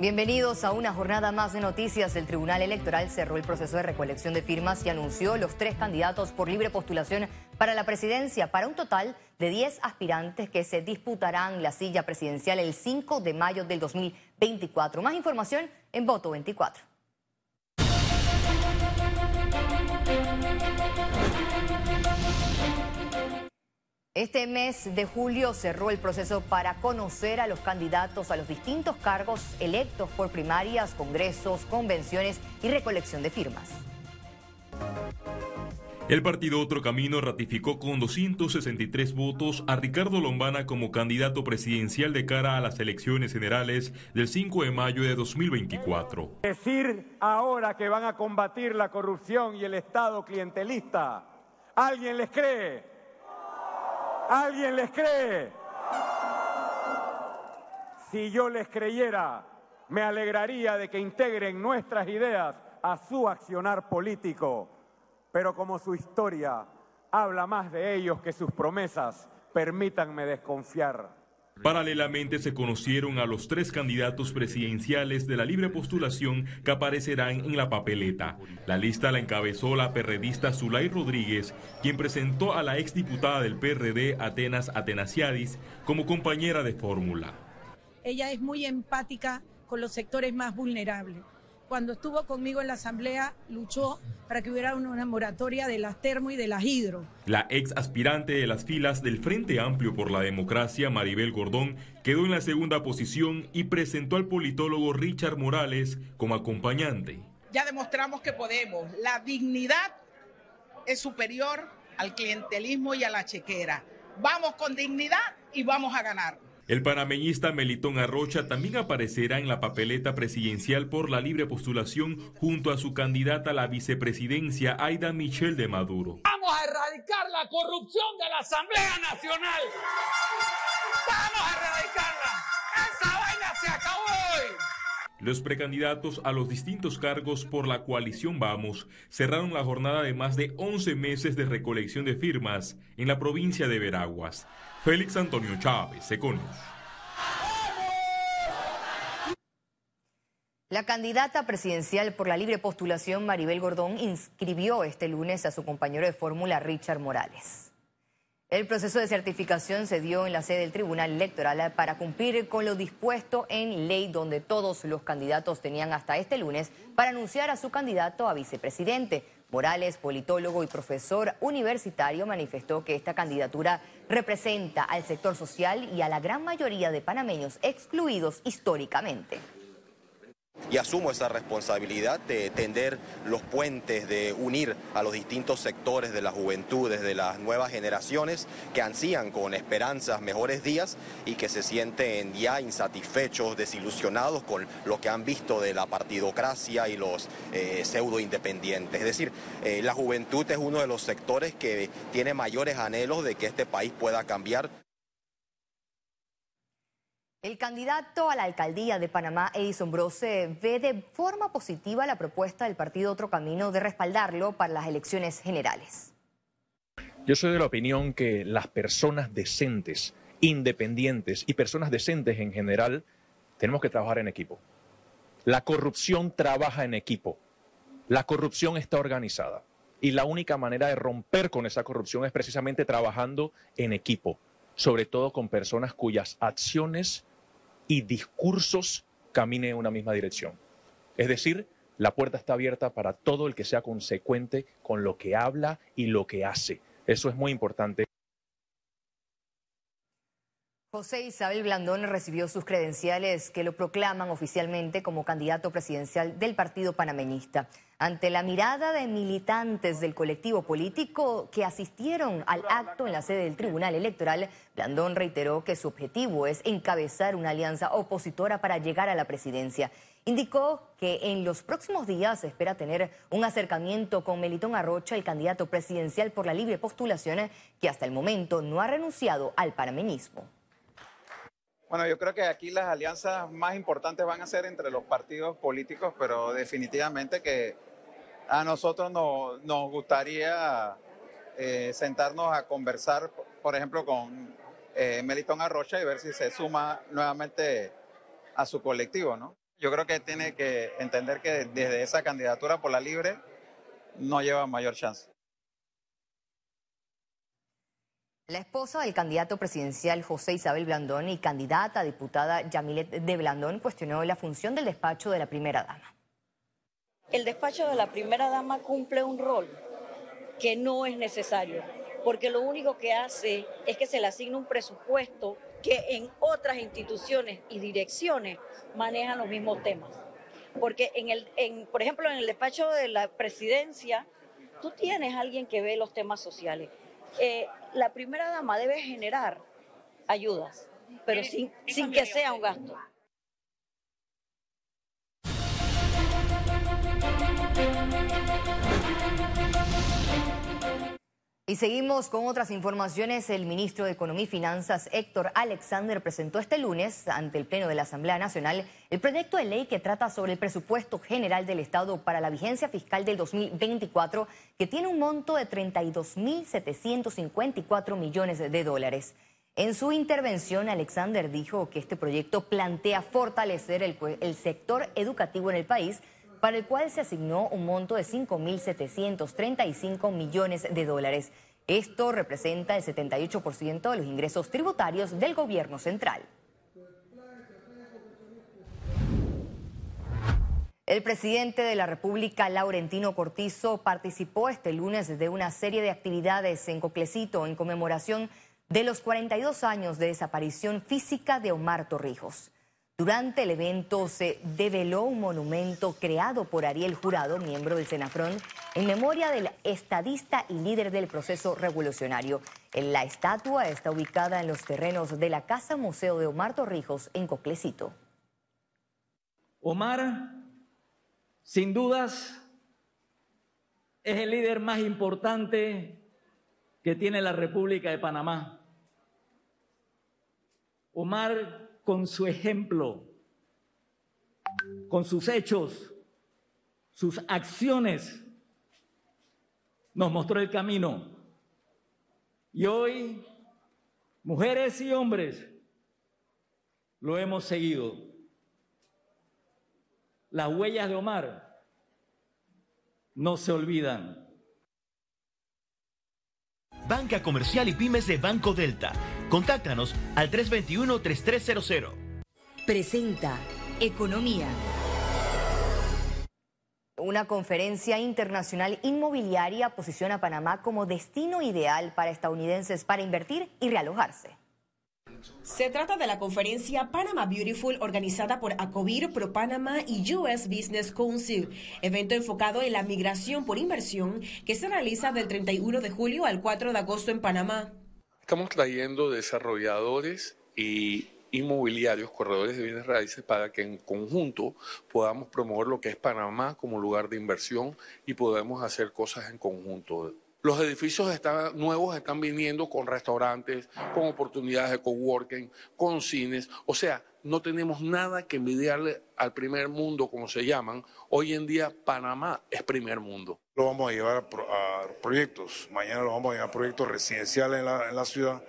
Bienvenidos a una jornada más de noticias. El Tribunal Electoral cerró el proceso de recolección de firmas y anunció los tres candidatos por libre postulación para la presidencia, para un total de 10 aspirantes que se disputarán la silla presidencial el 5 de mayo del 2024. Más información en Voto 24. Este mes de julio cerró el proceso para conocer a los candidatos a los distintos cargos electos por primarias, congresos, convenciones y recolección de firmas. El partido Otro Camino ratificó con 263 votos a Ricardo Lombana como candidato presidencial de cara a las elecciones generales del 5 de mayo de 2024. Decir ahora que van a combatir la corrupción y el Estado clientelista, ¿alguien les cree? ¿Alguien les cree? Si yo les creyera, me alegraría de que integren nuestras ideas a su accionar político. Pero como su historia habla más de ellos que sus promesas, permítanme desconfiar. Paralelamente se conocieron a los tres candidatos presidenciales de la libre postulación que aparecerán en la papeleta. La lista la encabezó la perredista Zulay Rodríguez, quien presentó a la exdiputada del PRD Atenas Atenasiadis como compañera de fórmula. Ella es muy empática con los sectores más vulnerables cuando estuvo conmigo en la asamblea, luchó para que hubiera una moratoria de las termo y de las hidro. La ex aspirante de las filas del Frente Amplio por la Democracia, Maribel Gordón, quedó en la segunda posición y presentó al politólogo Richard Morales como acompañante. Ya demostramos que podemos. La dignidad es superior al clientelismo y a la chequera. Vamos con dignidad y vamos a ganar. El panameñista Melitón Arrocha también aparecerá en la papeleta presidencial por la libre postulación junto a su candidata a la vicepresidencia, Aida Michel de Maduro. Vamos a erradicar la corrupción de la Asamblea Nacional. Vamos a erradicarla. Esa vaina se acabó hoy. Los precandidatos a los distintos cargos por la coalición Vamos cerraron la jornada de más de 11 meses de recolección de firmas en la provincia de Veraguas. Félix Antonio Chávez, Seconos. La candidata presidencial por la libre postulación Maribel Gordón inscribió este lunes a su compañero de fórmula Richard Morales. El proceso de certificación se dio en la sede del Tribunal Electoral para cumplir con lo dispuesto en ley donde todos los candidatos tenían hasta este lunes para anunciar a su candidato a vicepresidente. Morales, politólogo y profesor universitario, manifestó que esta candidatura representa al sector social y a la gran mayoría de panameños excluidos históricamente y asumo esa responsabilidad de tender los puentes, de unir a los distintos sectores de la juventud, de las nuevas generaciones que ansían con esperanzas mejores días y que se sienten ya insatisfechos, desilusionados con lo que han visto de la partidocracia y los eh, pseudo independientes. Es decir, eh, la juventud es uno de los sectores que tiene mayores anhelos de que este país pueda cambiar. El candidato a la alcaldía de Panamá, Edison Brose, ve de forma positiva la propuesta del partido Otro Camino de respaldarlo para las elecciones generales. Yo soy de la opinión que las personas decentes, independientes y personas decentes en general tenemos que trabajar en equipo. La corrupción trabaja en equipo. La corrupción está organizada. Y la única manera de romper con esa corrupción es precisamente trabajando en equipo, sobre todo con personas cuyas acciones y discursos caminen en una misma dirección. Es decir, la puerta está abierta para todo el que sea consecuente con lo que habla y lo que hace. Eso es muy importante. José Isabel Blandón recibió sus credenciales que lo proclaman oficialmente como candidato presidencial del Partido Panameñista. Ante la mirada de militantes del colectivo político que asistieron al acto en la sede del Tribunal Electoral, Blandón reiteró que su objetivo es encabezar una alianza opositora para llegar a la presidencia. Indicó que en los próximos días espera tener un acercamiento con Melitón Arrocha, el candidato presidencial por la libre postulación, que hasta el momento no ha renunciado al panameñismo. Bueno, yo creo que aquí las alianzas más importantes van a ser entre los partidos políticos, pero definitivamente que a nosotros nos gustaría eh, sentarnos a conversar, por ejemplo, con eh, Melitón Arrocha y ver si se suma nuevamente a su colectivo, ¿no? Yo creo que tiene que entender que desde esa candidatura por la libre no lleva mayor chance. La esposa del candidato presidencial José Isabel Blandón y candidata a diputada Yamilet de Blandón cuestionó la función del despacho de la primera dama. El despacho de la primera dama cumple un rol que no es necesario, porque lo único que hace es que se le asigna un presupuesto que en otras instituciones y direcciones manejan los mismos temas. Porque en el, por ejemplo, en el despacho de la presidencia, tú tienes alguien que ve los temas sociales. Eh, la primera dama debe generar ayudas, pero sin, sin que sea un gasto. Y seguimos con otras informaciones. El ministro de Economía y Finanzas, Héctor Alexander, presentó este lunes ante el Pleno de la Asamblea Nacional el proyecto de ley que trata sobre el presupuesto general del Estado para la vigencia fiscal del 2024, que tiene un monto de 32.754 millones de dólares. En su intervención, Alexander dijo que este proyecto plantea fortalecer el, el sector educativo en el país, para el cual se asignó un monto de 5.735 millones de dólares. Esto representa el 78% de los ingresos tributarios del gobierno central. El presidente de la República, Laurentino Cortizo, participó este lunes de una serie de actividades en Coclecito en conmemoración de los 42 años de desaparición física de Omar Torrijos. Durante el evento se develó un monumento creado por Ariel Jurado, miembro del Senafrón, en memoria del estadista y líder del proceso revolucionario. La estatua está ubicada en los terrenos de la Casa Museo de Omar Torrijos en Coclecito. Omar, sin dudas, es el líder más importante que tiene la República de Panamá. Omar con su ejemplo, con sus hechos, sus acciones, nos mostró el camino. Y hoy, mujeres y hombres, lo hemos seguido. Las huellas de Omar no se olvidan. Banca Comercial y Pymes de Banco Delta. Contáctanos al 321-3300. Presenta Economía. Una conferencia internacional inmobiliaria posiciona a Panamá como destino ideal para estadounidenses para invertir y realojarse. Se trata de la conferencia Panama Beautiful organizada por Acovir, Pro Panama y US Business Council, evento enfocado en la migración por inversión que se realiza del 31 de julio al 4 de agosto en Panamá. Estamos trayendo desarrolladores y inmobiliarios, corredores de bienes raíces, para que en conjunto podamos promover lo que es Panamá como lugar de inversión y podemos hacer cosas en conjunto. Los edificios están, nuevos están viniendo con restaurantes, con oportunidades de coworking, con cines. O sea, no tenemos nada que envidiarle al primer mundo, como se llaman. Hoy en día Panamá es primer mundo. Lo vamos a llevar a, proyectos. Mañana lo vamos a llevar a proyectos residenciales en la, en la ciudad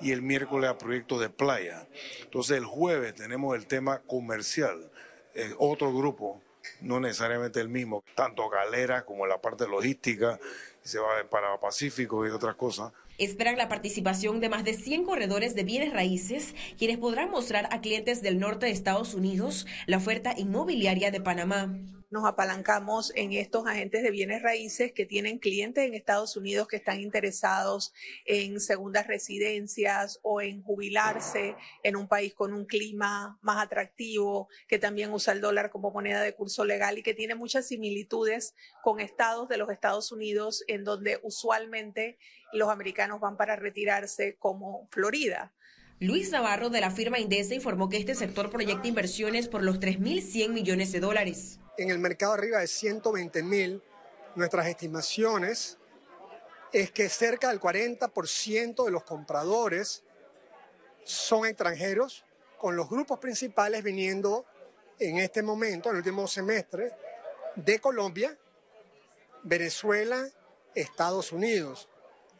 y el miércoles a proyectos de playa. Entonces el jueves tenemos el tema comercial, eh, otro grupo, no necesariamente el mismo, tanto galera como la parte logística se va para Pacífico y otras cosas. Esperan la participación de más de 100 corredores de bienes raíces, quienes podrán mostrar a clientes del norte de Estados Unidos la oferta inmobiliaria de Panamá nos apalancamos en estos agentes de bienes raíces que tienen clientes en Estados Unidos que están interesados en segundas residencias o en jubilarse en un país con un clima más atractivo, que también usa el dólar como moneda de curso legal y que tiene muchas similitudes con estados de los Estados Unidos en donde usualmente los americanos van para retirarse como Florida. Luis Navarro de la firma Indesa informó que este sector proyecta inversiones por los 3.100 millones de dólares en el mercado arriba de 120 mil, nuestras estimaciones es que cerca del 40% de los compradores son extranjeros, con los grupos principales viniendo en este momento, en el último semestre, de Colombia, Venezuela, Estados Unidos.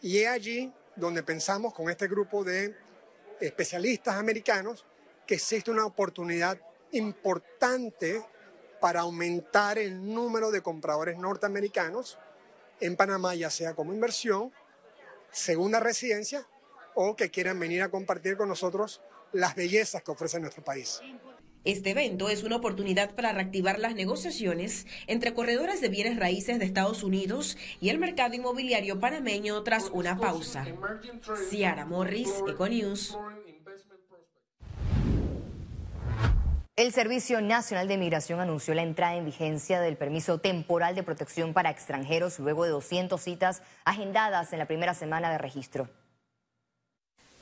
Y es allí donde pensamos con este grupo de especialistas americanos que existe una oportunidad importante para aumentar el número de compradores norteamericanos en Panamá, ya sea como inversión, segunda residencia o que quieran venir a compartir con nosotros las bellezas que ofrece nuestro país. Este evento es una oportunidad para reactivar las negociaciones entre corredores de bienes raíces de Estados Unidos y el mercado inmobiliario panameño tras una pausa. Ciara Morris, Econews. El Servicio Nacional de Migración anunció la entrada en vigencia del permiso temporal de protección para extranjeros luego de 200 citas agendadas en la primera semana de registro.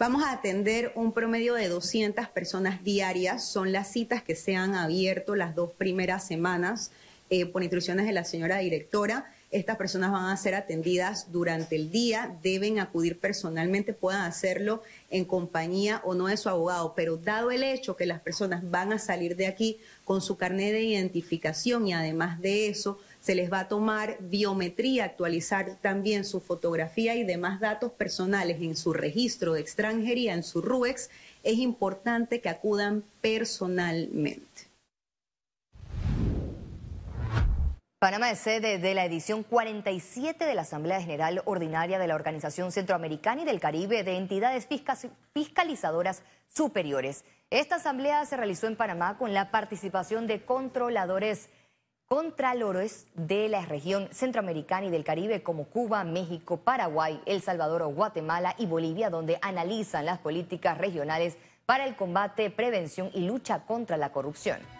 Vamos a atender un promedio de 200 personas diarias. Son las citas que se han abierto las dos primeras semanas eh, por instrucciones de la señora directora. Estas personas van a ser atendidas durante el día, deben acudir personalmente, puedan hacerlo en compañía o no de su abogado, pero dado el hecho que las personas van a salir de aquí con su carnet de identificación y además de eso, se les va a tomar biometría, actualizar también su fotografía y demás datos personales en su registro de extranjería, en su RUEX, es importante que acudan personalmente. Panamá es sede de la edición 47 de la Asamblea General Ordinaria de la Organización Centroamericana y del Caribe de Entidades Fiscalizadoras Superiores. Esta asamblea se realizó en Panamá con la participación de controladores contralores de la región centroamericana y del Caribe como Cuba, México, Paraguay, El Salvador, Guatemala y Bolivia, donde analizan las políticas regionales para el combate, prevención y lucha contra la corrupción.